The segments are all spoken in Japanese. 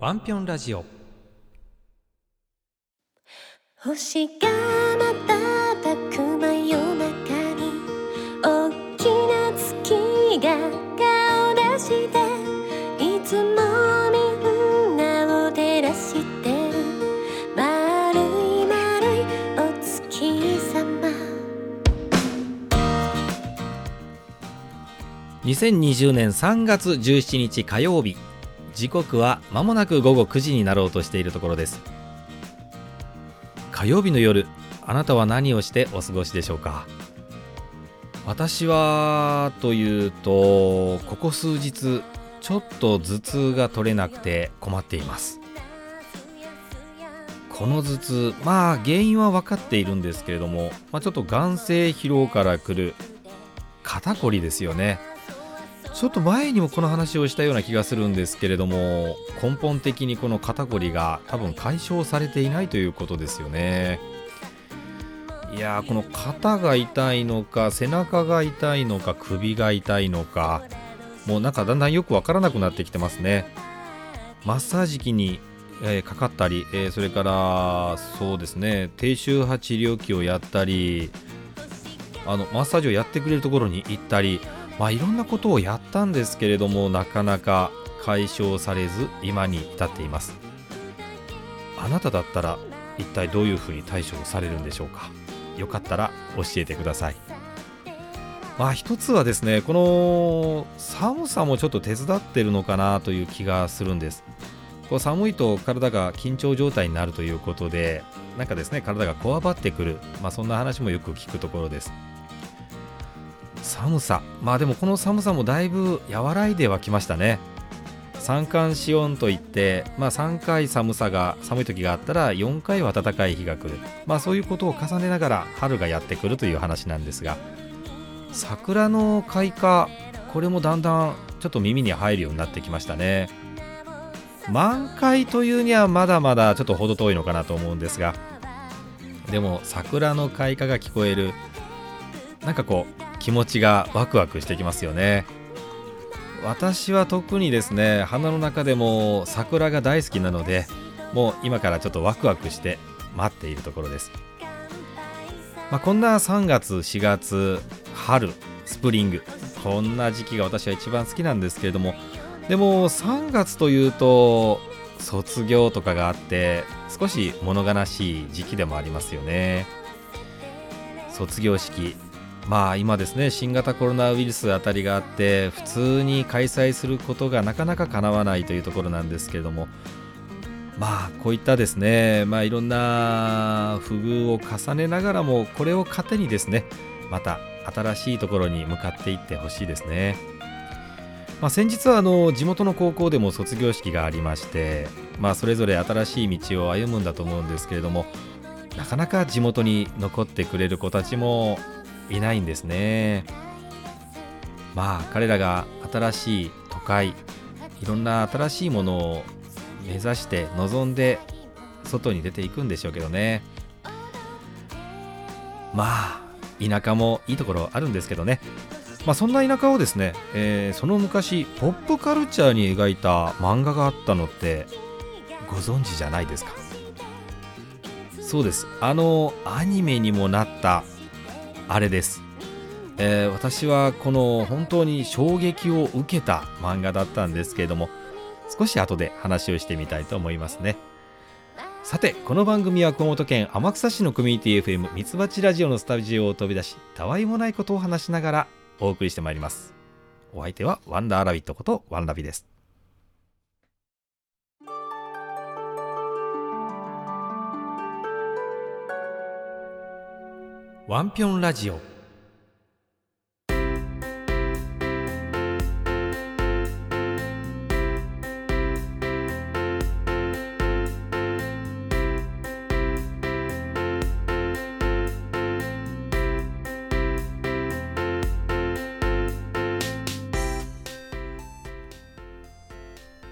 ワンピョンラジオ。星が瞬く真夜中に大きな月が顔出していつもみんなを照らしてる丸い丸いお月様。2020年3月17日火曜日時刻は間もなく午後9時になろうとしているところです。火曜日の夜あなたは何をしてお過ごしでしょうか？私はというとここ数日ちょっと頭痛が取れなくて困っています。この頭痛まあ原因は分かっているんですけれども、まあ、ちょっと眼性疲労からくる肩こりですよね。ちょっと前にもこの話をしたような気がするんですけれども根本的にこの肩こりが多分解消されていないということですよね。いやーこの肩が痛いのか背中が痛いのか首が痛いのかもうなんかだんだんよくわからなくなってきてますね。マッサージ機に、えかかったり、えそれからそうですね低周波治療器をやったりあのマッサージをやってくれるところに行ったりまあいろんなことをやったんですけれどもなかなか解消されず今に至っています。あなただったら一体どういうふうに対処されるんでしょうか。よかったら教えてください。まあ一つはですねこの寒さもちょっと手伝ってるのかなという気がするんです。こう寒いと体が緊張状態になるということでなんかですね体がこわばってくる、まあ、そんな話もよく聞くところです。寒さ。まあでもこの寒さもだいぶ和らいではきましたね。三寒四温といって、まあ、3回寒さが寒い時があったら4回は暖かい日が来る、まあ、そういうことを重ねながら春がやってくるという話なんですが桜の開花これもだんだんちょっと耳に入るようになってきましたね。満開というにはまだまだちょっと程遠いのかなと思うんですがでも桜の開花が聞こえるなんかこう気持ちがワクワクしてきますよね。私は特にですね花の中でも桜が大好きなのでもう今からちょっとワクワクして待っているところです、まあ、こんな3月4月春スプリング。こんな時期が私は一番好きなんですけれどもでも3月というと卒業とかがあって少し物悲しい時期でもありますよね。卒業式まあ今ですね新型コロナウイルスあたりがあって普通に開催することがなかなか叶わないというところなんですけれどもまあこういったですねまあいろんな不遇を重ねながらもこれを糧にですねまた新しいところに向かっていってほしいですね。まあ、先日はあの地元の高校でも卒業式がありまして、まあ、それぞれ新しい道を歩むんだと思うんですけれどもなかなか地元に残ってくれる子たちもいないんですね。まあ彼らが新しい都会いろんな新しいものを目指して望んで外に出ていくんでしょうけどね。まあ田舎もいいところあるんですけどね。まあそんな田舎をですね、えーその昔ポップカルチャーに描いた漫画があったのってご存知じゃないですか。そうです。あのアニメにもなったあれです、えー私はこの本当に衝撃を受けた漫画だったんですけれども少し後で話をしてみたいと思いますね。さてこの番組は熊本県天草市のコミュニティ FM ミツバチラジオのスタジオを飛び出したわいもないことを話しながらお送りしてまいります。お相手はワンダーラビットことワンラビです。ワンピョンラジオ。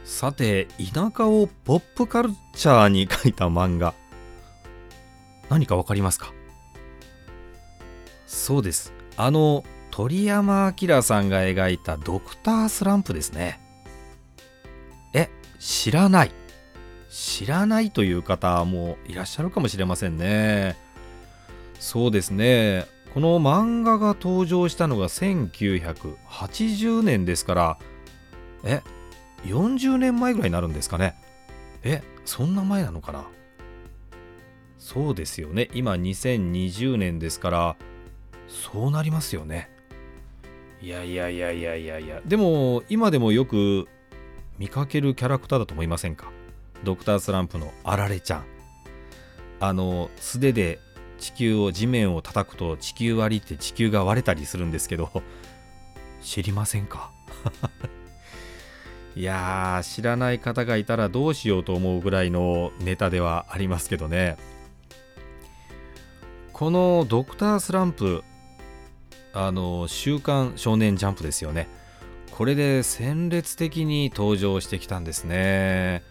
さて田舎をポップカルチャーに書いた漫画。何かわかりますか？そうです。あの鳥山明さんが描いたドクタースランプですね。え知らない。知らないという方もいらっしゃるかもしれませんね。そうですね。この漫画が登場したのが1980年ですからえ40年前ぐらいになるんですかね。えそんな前なのかな。そうですよね。今2020年ですからそうなりますよね。いやいやいやいやいやいや。でも今でもよく見かけるキャラクターだと思いませんか？ドクタースランプのあられちゃん。あの素手で地球を地面を叩くと地球割りって地球が割れたりするんですけど知りませんか？いやー知らない方がいたらどうしようと思うぐらいのネタではありますけどね。このドクタースランプあの「週刊少年ジャンプ」ですよね。これで鮮烈的に登場してきたんですね。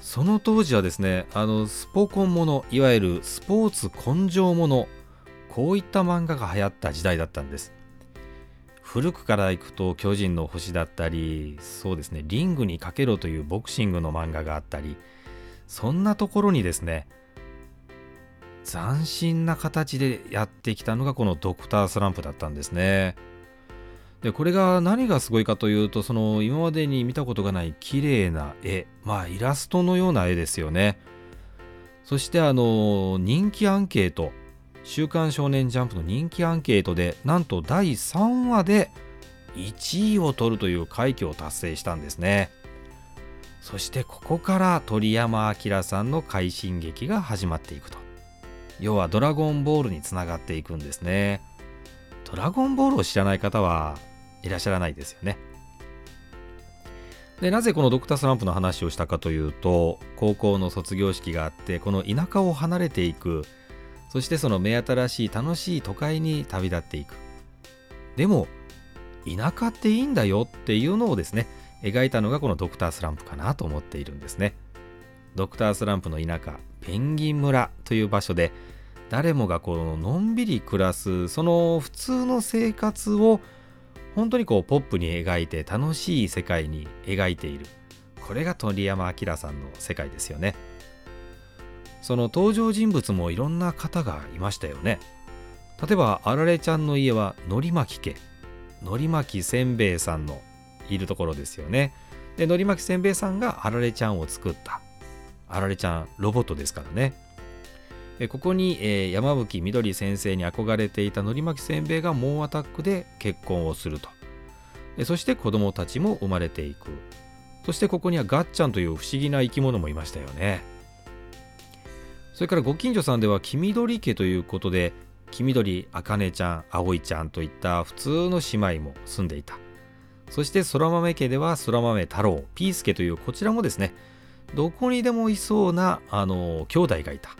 その当時はですねあのスポコンものいわゆるスポーツ根性ものこういった漫画が流行った時代だったんです。古くから行くと巨人の星だったりそうですねリングにかけろというボクシングの漫画があったりそんなところにですね斬新な形でやってきたのがこのドクタースランプだったんですね。でこれが何がすごいかというとその今までに見たことがない綺麗な絵まあイラストのような絵ですよね。そしてあの人気アンケート「週刊少年ジャンプ」の人気アンケートでなんと第3話で1位を取るという快挙を達成したんですね。そしてここから鳥山明さんの快進撃が始まっていくと。要はドラゴンボールにつながっていくんですね。ドラゴンボールを知らない方はいらっしゃらないですよね。でなぜこのドクタースランプの話をしたかというと高校の卒業式があってこの田舎を離れていく。そしてその目新しい楽しい都会に旅立っていく。でも田舎っていいんだよっていうのをですね描いたのがこのドクタースランプかなと思っているんですね。ドクタースランプの田舎ペンギン村という場所で誰もがこののんびり暮らすその普通の生活を本当にこうポップに描いて楽しい世界に描いている。これが鳥山明さんの世界ですよね。その登場人物もいろんな方がいましたよね。例えばあられちゃんの家はのり巻家。のり巻せんべいさんのいるところですよね。でのり巻せんべいさんがあられちゃんを作った。あられちゃんロボットですからね。ここに、え、山吹みどり先生に憧れていたのり巻きせんべいが猛アタックで結婚をすると。そして子供たちも生まれていく。そしてここにはガッチャンという不思議な生き物もいましたよね。それからご近所さんでは黄緑家ということで黄緑あかねちゃん葵ちゃんといった普通の姉妹も住んでいた。そして空豆家では空豆太郎ピースケというこちらもですねどこにでもいそうなあの兄弟がいた。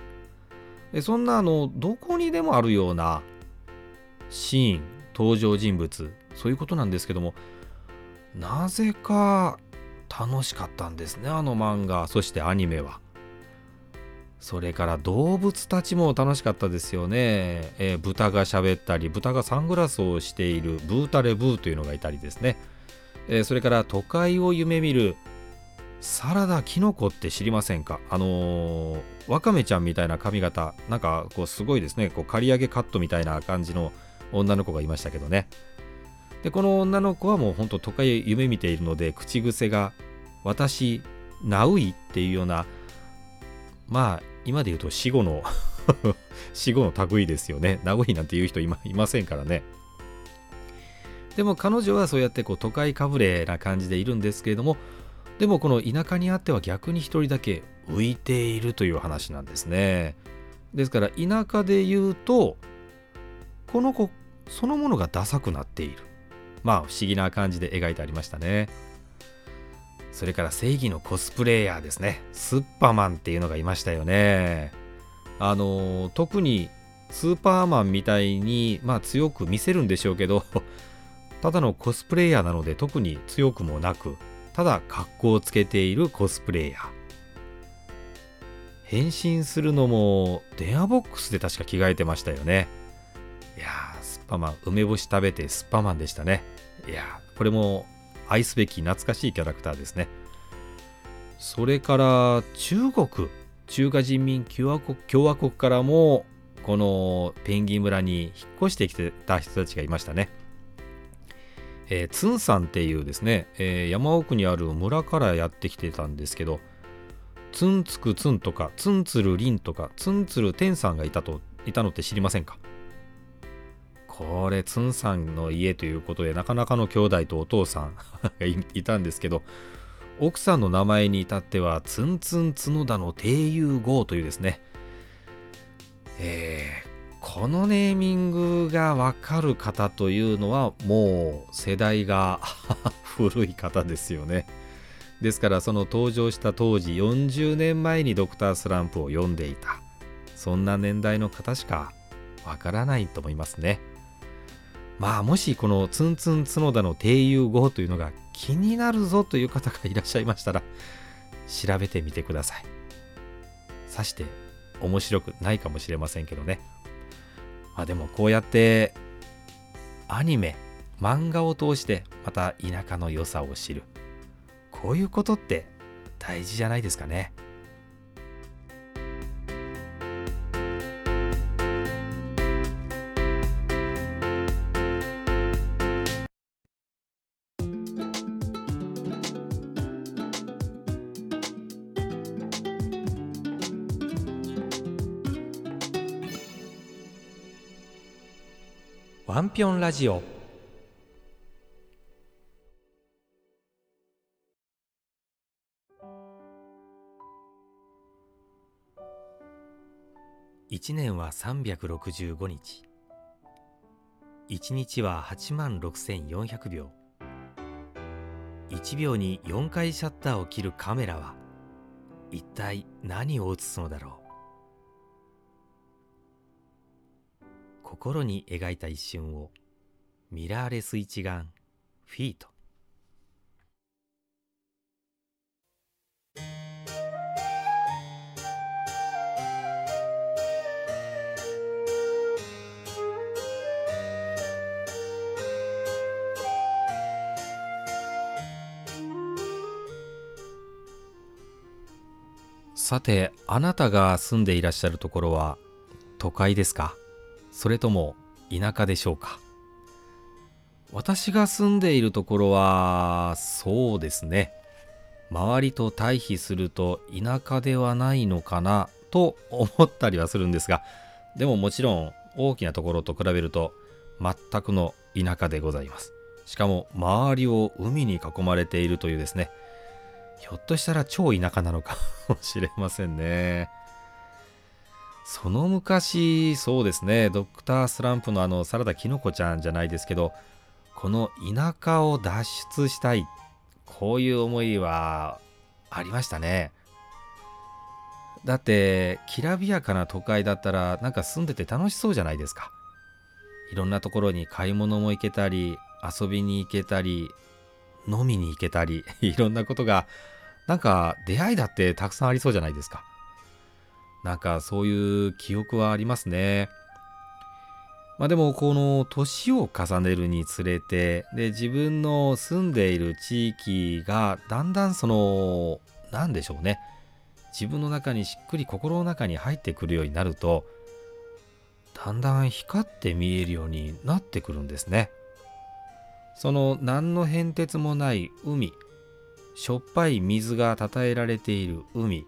そんなあのどこにでもあるようなシーン登場人物そういうことなんですけどもなぜか楽しかったんですねあの漫画そしてアニメは。それから動物たちも楽しかったですよね、えー、豚が喋ったり豚がサングラスをしているブータレブーというのがいたりですね、えー、それから都会を夢見るサラダキノコって知りませんか？あのー、ワカメちゃんみたいな髪型なんかこうすごいですね。こう刈り上げカットみたいな感じの女の子がいましたけどね。でこの女の子はもうほんと都会夢見ているので口癖が「私ナウイ」っていうようなまあ今で言うと死後の 死後の類ですよね。ナウイなんて言う人いまいませんからね。でも彼女はそうやってこう都会かぶれな感じでいるんですけれどもでもこの田舎にあっては逆に一人だけ浮いているという話なんですね。ですから田舎で言うとこの子そのものがダサくなっている。まあ不思議な感じで描いてありましたね。それから正義のコスプレイヤーですね。スッパマンっていうのがいましたよね。あの特にスーパーマンみたいにまあ強く見せるんでしょうけど ただのコスプレイヤーなので特に強くもなくただ格好をつけているコスプレイヤー。変身するのも電話ボックスで確か着替えてましたよね。いやースッパマン梅干し食べてスッパマンでしたね。いやこれも愛すべき懐かしいキャラクターですね。それから中国中華人民共和国共和国からもこのペンギン村に引っ越してきてた人たちがいましたね。えー、ツンさんっていうですね、えー、山奥にある村からやってきてたんですけどツンツクツンとかツンツルリンとかツンツルテンさんがいたといたのって知りませんか？これツンさんの家ということでなかなかの兄弟とお父さん がいたんですけど奥さんの名前に至ってはツンツン角田の帝友号というですねえー、このネーミングがわかる方というのはもう世代が 古い方ですよね。ですからその登場した当時40年前にドクタースランプを読んでいたそんな年代の方しかわからないと思いますね。まあもしこのツンツン角田の帝友語というのが気になるぞという方がいらっしゃいましたら調べてみてください。さして面白くないかもしれませんけどね。まあでもこうやってアニメ漫画を通してまた田舎の良さを知るこういうことって大事じゃないですかね。ワンピョンラジオ。一年は365日。一日は8万6400秒。1秒に4回シャッターを切るカメラは一体何を映すのだろう。心に描いた一瞬をミラーレス一眼フィート。さてあなたが住んでいらっしゃるところは都会ですか？それとも田舎でしょうか？私が住んでいるところはそうですね。周りと対比すると田舎ではないのかな？と思ったりはするんですがでももちろん大きなところと比べると全くの田舎でございます。しかも周りを海に囲まれているというですね。ひょっとしたら超田舎なのかもしれませんね。その昔そうですねドクタースランプのあのサラダキノコちゃんじゃないですけどこの田舎を脱出したいこういう思いはありましたね。だってきらびやかな都会だったらなんか住んでて楽しそうじゃないですか。いろんなところに買い物も行けたり遊びに行けたり飲みに行けたり いろんなことがなんか出会いだってたくさんありそうじゃないですか。なんかそういう記憶はありますね。まあでもこの年を重ねるにつれてで自分の住んでいる地域がだんだんその何でしょうね自分の中にしっくり心の中に入ってくるようになるとだんだん光って見えるようになってくるんですね。その何の変哲もない海しょっぱい水がたたえられている海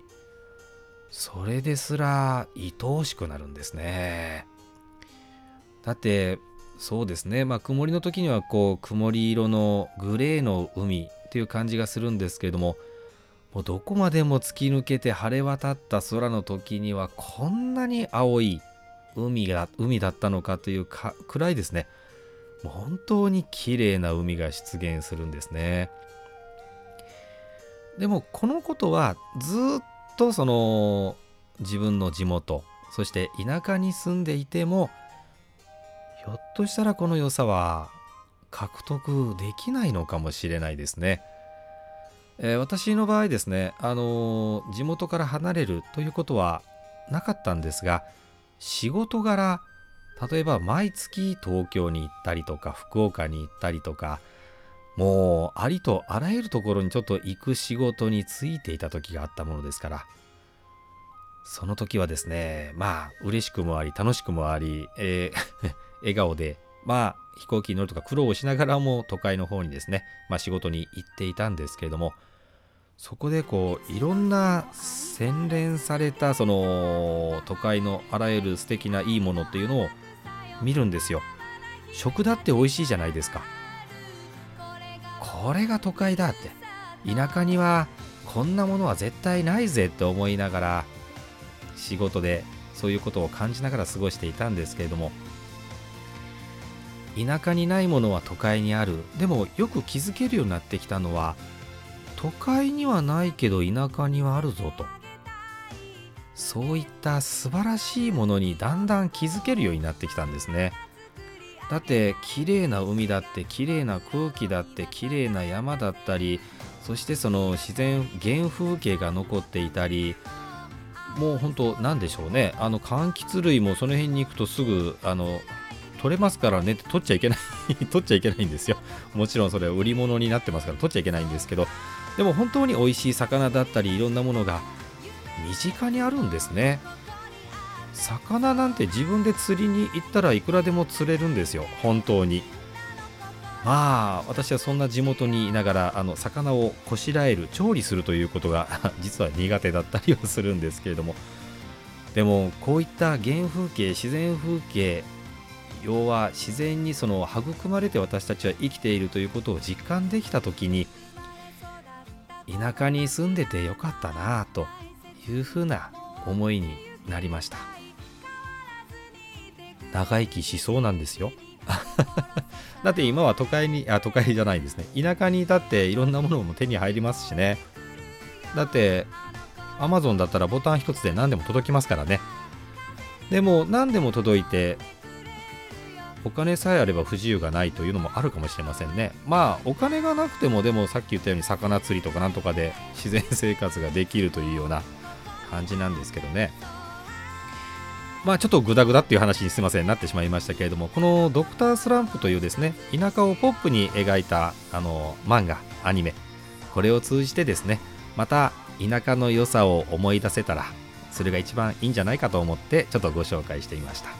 それですら愛おしくなるんですね。だってそうですね。まあ曇りの時にはこう曇り色のグレーの海っていう感じがするんですけれどももうどこまでも突き抜けて晴れ渡った空の時にはこんなに青い海が海だったのかというかくらいですね。本当に綺麗な海が出現するんですね。でもこのことはずっとその自分の地元そして田舎に住んでいてもひょっとしたらこの良さは獲得できないのかもしれないですね。えー、私の場合ですね、あのー、地元から離れるということはなかったんですが仕事柄例えば毎月東京に行ったりとか福岡に行ったりとかもうありとあらゆるところにちょっと行く仕事についていた時があったものですから。その時はですねまあ嬉しくもあり楽しくもあり、えー 笑顔でまあ飛行機に乗るとか苦労をしながらも都会の方にですね、まあ、仕事に行っていたんですけれどもそこでこういろんな洗練されたその都会のあらゆる素敵ないいものっていうのを見るんですよ。食だって美味しいじゃないですか。これが都会だって。田舎にはこんなものは絶対ないぜって思いながら仕事でそういうことを感じながら過ごしていたんですけれども。田舎にないものは都会にある。でもよく気づけるようになってきたのは都会にはないけど田舎にはあるぞと。そういった素晴らしいものにだんだん気づけるようになってきたんですね。だって綺麗な海だって綺麗な空気だって綺麗な山だったりそしてその自然原風景が残っていたりもう本当なんでしょうね。あの柑橘類もその辺に行くとすぐあの取れますからねって取っちゃいけない 取っちゃいけないんですよ。もちろんそれは売り物になってますから取っちゃいけないんですけどでも本当に美味しい魚だったりいろんなものが身近にあるんですね。魚なんて自分で釣りに行ったらいくらでも釣れるんですよ。本当に。まあ私はそんな地元にいながらあの魚をこしらえる調理するということが 実は苦手だったりはするんですけれども。でもこういった原風景自然風景要は自然にその育まれて私たちは生きているということを実感できた時に田舎に住んでてよかったなあというふうな思いになりました。長生きしそうなんですよ。だって今は都会にあ都会じゃないですね。田舎にいたっていろんなものも手に入りますしね。だってアマゾンだったらボタン一つで何でも届きますからね。でも何でも届いてお金さえあれば不自由がないというのもあるかもしれませんね。まあお金がなくてもでもさっき言ったように魚釣りとかなんとかで自然生活ができるというような感じなんですけどね。まあちょっとグダグダっていう話にすいませんなってしまいましたけれどもこの「ドクタースランプ」というですね田舎をポップに描いたあの漫画アニメこれを通じてですねまた田舎の良さを思い出せたらそれが一番いいんじゃないかと思ってちょっとご紹介してみました。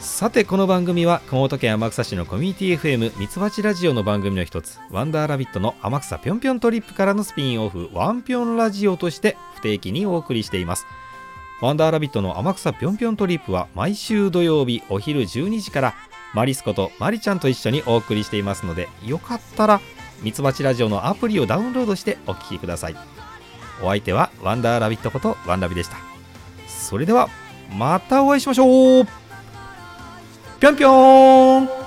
さてこの番組は熊本県天草市のコミュニティ FM ミツバチラジオの番組の一つワンダーラビットの天草ぴょんぴょんトリップからのスピンオフワンぴょんラジオとして不定期にお送りしています。ワンダーラビットの天草ぴょんぴょんトリップは毎週土曜日お昼12時からマリスコとマリちゃんと一緒にお送りしていますのでよかったらミツバチラジオのアプリをダウンロードしてお聴きください。お相手はワンダーラビットことワンラビでした。それではまたお会いしましょう。ぴょんぴょん